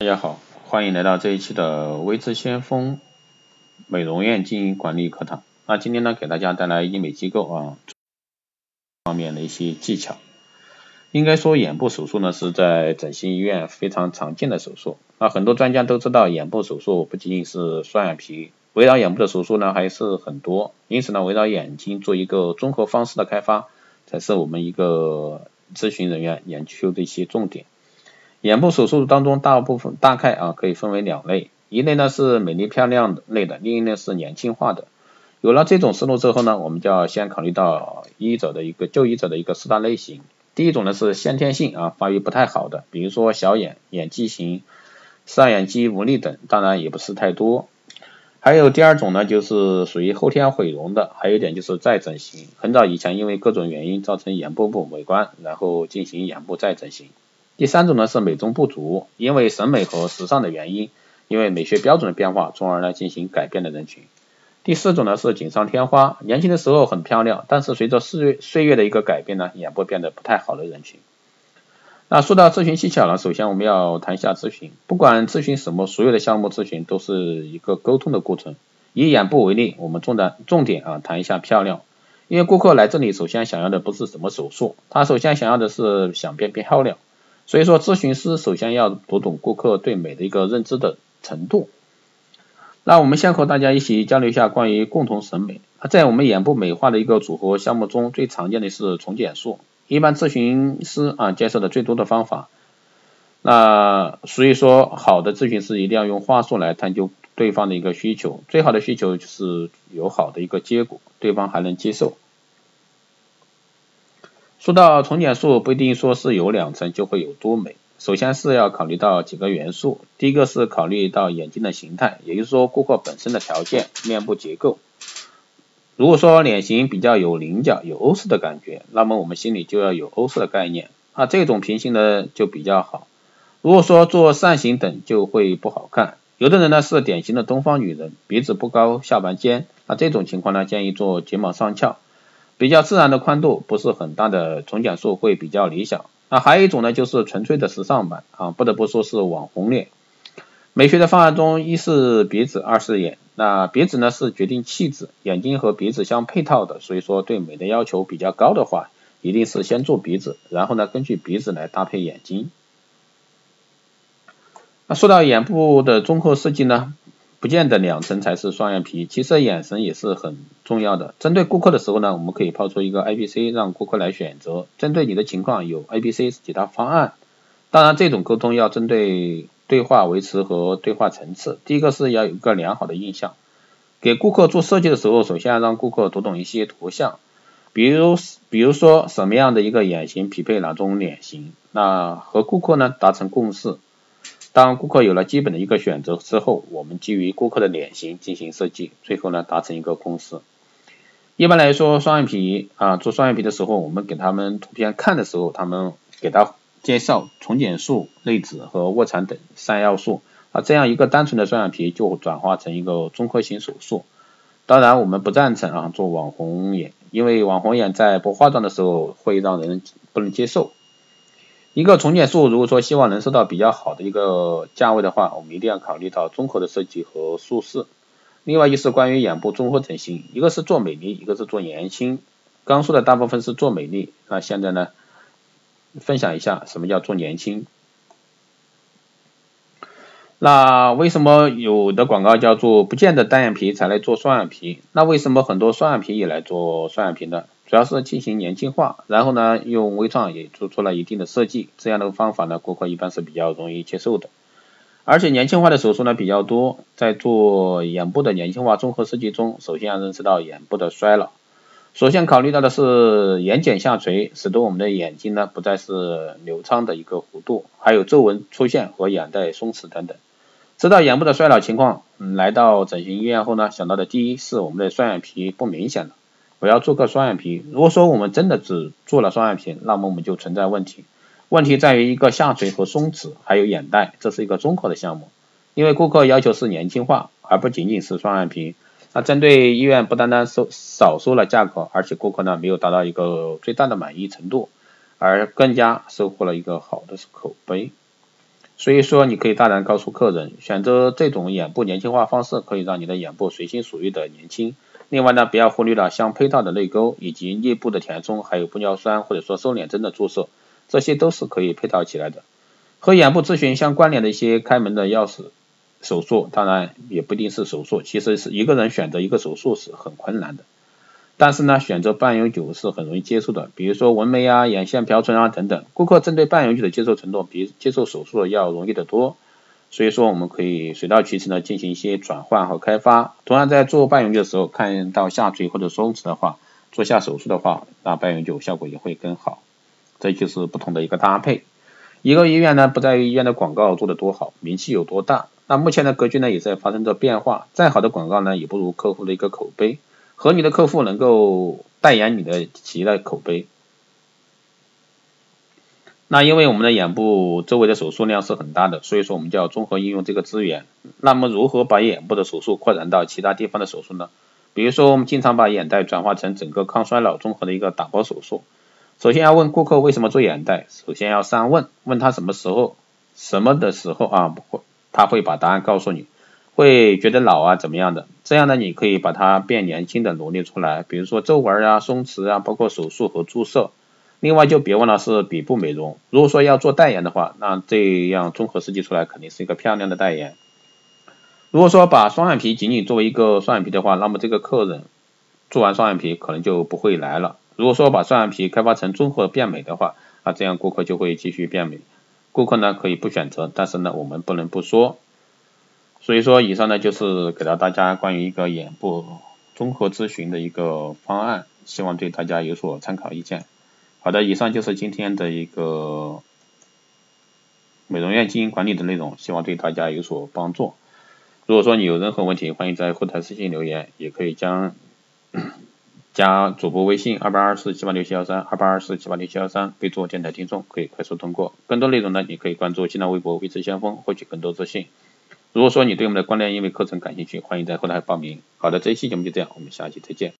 大家好，欢迎来到这一期的微知先锋美容院经营管理课堂。那今天呢，给大家带来医美机构啊方面的一些技巧。应该说，眼部手术呢是在整形医院非常常见的手术。那很多专家都知道，眼部手术不仅仅是双眼皮，围绕眼部的手术呢还是很多。因此呢，围绕眼睛做一个综合方式的开发，才是我们一个咨询人员研究的一些重点。眼部手术当中，大部分大概啊可以分为两类，一类呢是美丽漂亮的类的，另一类是年轻化的。有了这种思路之后呢，我们就要先考虑到医者的一个就医者的一个四大类型。第一种呢是先天性啊发育不太好的，比如说小眼、眼畸形、上眼肌无力等，当然也不是太多。还有第二种呢就是属于后天毁容的，还有一点就是再整形，很早以前因为各种原因造成眼部不美观，然后进行眼部再整形。第三种呢是美中不足，因为审美和时尚的原因，因为美学标准的变化，从而呢进行改变的人群。第四种呢是锦上添花，年轻的时候很漂亮，但是随着岁月岁月的一个改变呢，眼部变得不太好的人群。那说到咨询技巧呢，首先我们要谈一下咨询，不管咨询什么，所有的项目咨询都是一个沟通的过程。以眼部为例，我们重点重点啊谈一下漂亮，因为顾客来这里首先想要的不是什么手术，他首先想要的是想变漂亮。所以说，咨询师首先要读懂顾客对美的一个认知的程度。那我们先和大家一起交流一下关于共同审美。在我们眼部美化的一个组合项目中，最常见的是重减术，一般咨询师啊接受的最多的方法。那所以说，好的咨询师一定要用话术来探究对方的一个需求，最好的需求就是有好的一个结果，对方还能接受。说到重减术，不一定说是有两层就会有多美。首先是要考虑到几个元素，第一个是考虑到眼睛的形态，也就是说顾客本身的条件、面部结构。如果说脸型比较有棱角、有欧式的感觉，那么我们心里就要有欧式的概念，啊这种平行的就比较好。如果说做扇形等就会不好看。有的人呢是典型的东方女人，鼻子不高，下巴尖，那这种情况呢建议做睫毛上翘。比较自然的宽度，不是很大的重减术会比较理想。那还有一种呢，就是纯粹的时尚版啊，不得不说是网红脸。美学的方案中，一是鼻子，二是眼。那鼻子呢是决定气质，眼睛和鼻子相配套的，所以说对美的要求比较高的话，一定是先做鼻子，然后呢根据鼻子来搭配眼睛。那说到眼部的综合设计呢？不见得两层才是双眼皮，其实眼神也是很重要的。针对顾客的时候呢，我们可以抛出一个 A B C，让顾客来选择。针对你的情况有 A B C 几大方案。当然，这种沟通要针对对话维持和对话层次。第一个是要有一个良好的印象。给顾客做设计的时候，首先要让顾客读懂一些图像，比如比如说什么样的一个眼型匹配哪种脸型，那和顾客呢达成共识。当顾客有了基本的一个选择之后，我们基于顾客的脸型进行设计，最后呢达成一个共识。一般来说，双眼皮啊做双眼皮的时候，我们给他们图片看的时候，他们给他介绍重睑术、内眦和卧蚕等三要素啊，这样一个单纯的双眼皮就转化成一个综合型手术。当然，我们不赞成啊做网红眼，因为网红眼在不化妆的时候会让人不能接受。一个重睑术，如果说希望能收到比较好的一个价位的话，我们一定要考虑到综合的设计和术式。另外就是关于眼部综合整形，一个是做美丽，一个是做年轻。刚说的大部分是做美丽，那现在呢，分享一下什么叫做年轻。那为什么有的广告叫做不见得单眼皮才来做双眼皮？那为什么很多双眼皮也来做双眼皮呢？主要是进行年轻化，然后呢，用微创也做出了一定的设计，这样的方法呢，顾客一般是比较容易接受的。而且年轻化的手术呢比较多，在做眼部的年轻化综合设计中，首先要认识到眼部的衰老。首先考虑到的是眼睑下垂，使得我们的眼睛呢不再是流畅的一个弧度，还有皱纹出现和眼袋松弛等等。知道眼部的衰老情况，嗯，来到整形医院后呢，想到的第一是我们的双眼皮不明显了。我要做个双眼皮。如果说我们真的只做了双眼皮，那么我们就存在问题。问题在于一个下垂和松弛，还有眼袋，这是一个综合的项目。因为顾客要求是年轻化，而不仅仅是双眼皮。那针对医院不单单收少收了价格，而且顾客呢没有达到一个最大的满意程度，而更加收获了一个好的口碑。所以说你可以大胆告诉客人，选择这种眼部年轻化方式，可以让你的眼部随心所欲的年轻。另外呢，不要忽略了相配套的泪沟以及颞部的填充，还有玻尿酸或者说瘦脸针的注射，这些都是可以配套起来的。和眼部咨询相关联的一些开门的钥匙手术，当然也不一定是手术，其实是一个人选择一个手术是很困难的。但是呢，选择半永久是很容易接受的，比如说纹眉啊、眼线漂唇啊等等，顾客针对半永久的接受程度比接受手术的要容易得多。所以说我们可以水到渠成的进行一些转换和开发。同样在做半永久的时候，看到下垂或者松弛的话，做下手术的话，那半永久效果也会更好。这就是不同的一个搭配。一个医院呢，不在于医院的广告做得多好，名气有多大。那目前的格局呢，也在发生着变化。再好的广告呢，也不如客户的一个口碑，和你的客户能够代言你的企业的口碑。那因为我们的眼部周围的手术量是很大的，所以说我们就要综合应用这个资源。那么如何把眼部的手术扩展到其他地方的手术呢？比如说我们经常把眼袋转化成整个抗衰老综合的一个打包手术。首先要问顾客为什么做眼袋，首先要三问，问他什么时候、什么的时候啊，他会把答案告诉你，会觉得老啊怎么样的，这样呢你可以把它变年轻的罗列出来，比如说皱纹啊、松弛啊，包括手术和注射。另外就别忘了是鼻部美容，如果说要做代言的话，那这样综合设计出来肯定是一个漂亮的代言。如果说把双眼皮仅仅作为一个双眼皮的话，那么这个客人做完双眼皮可能就不会来了。如果说把双眼皮开发成综合变美的话，啊这样顾客就会继续变美。顾客呢可以不选择，但是呢我们不能不说。所以说以上呢就是给到大家关于一个眼部综合咨询的一个方案，希望对大家有所参考意见。好的，以上就是今天的一个美容院经营管理的内容，希望对大家有所帮助。如果说你有任何问题，欢迎在后台私信留言，也可以将加主播微信二八二四七八六七幺三二八二四七八六七幺三，备注电台听众，可以快速通过。更多内容呢，你可以关注新浪微博微知先锋，获取更多资讯。如果说你对我们的关联音乐课程感兴趣，欢迎在后台报名。好的，这一期节目就这样，我们下期再见。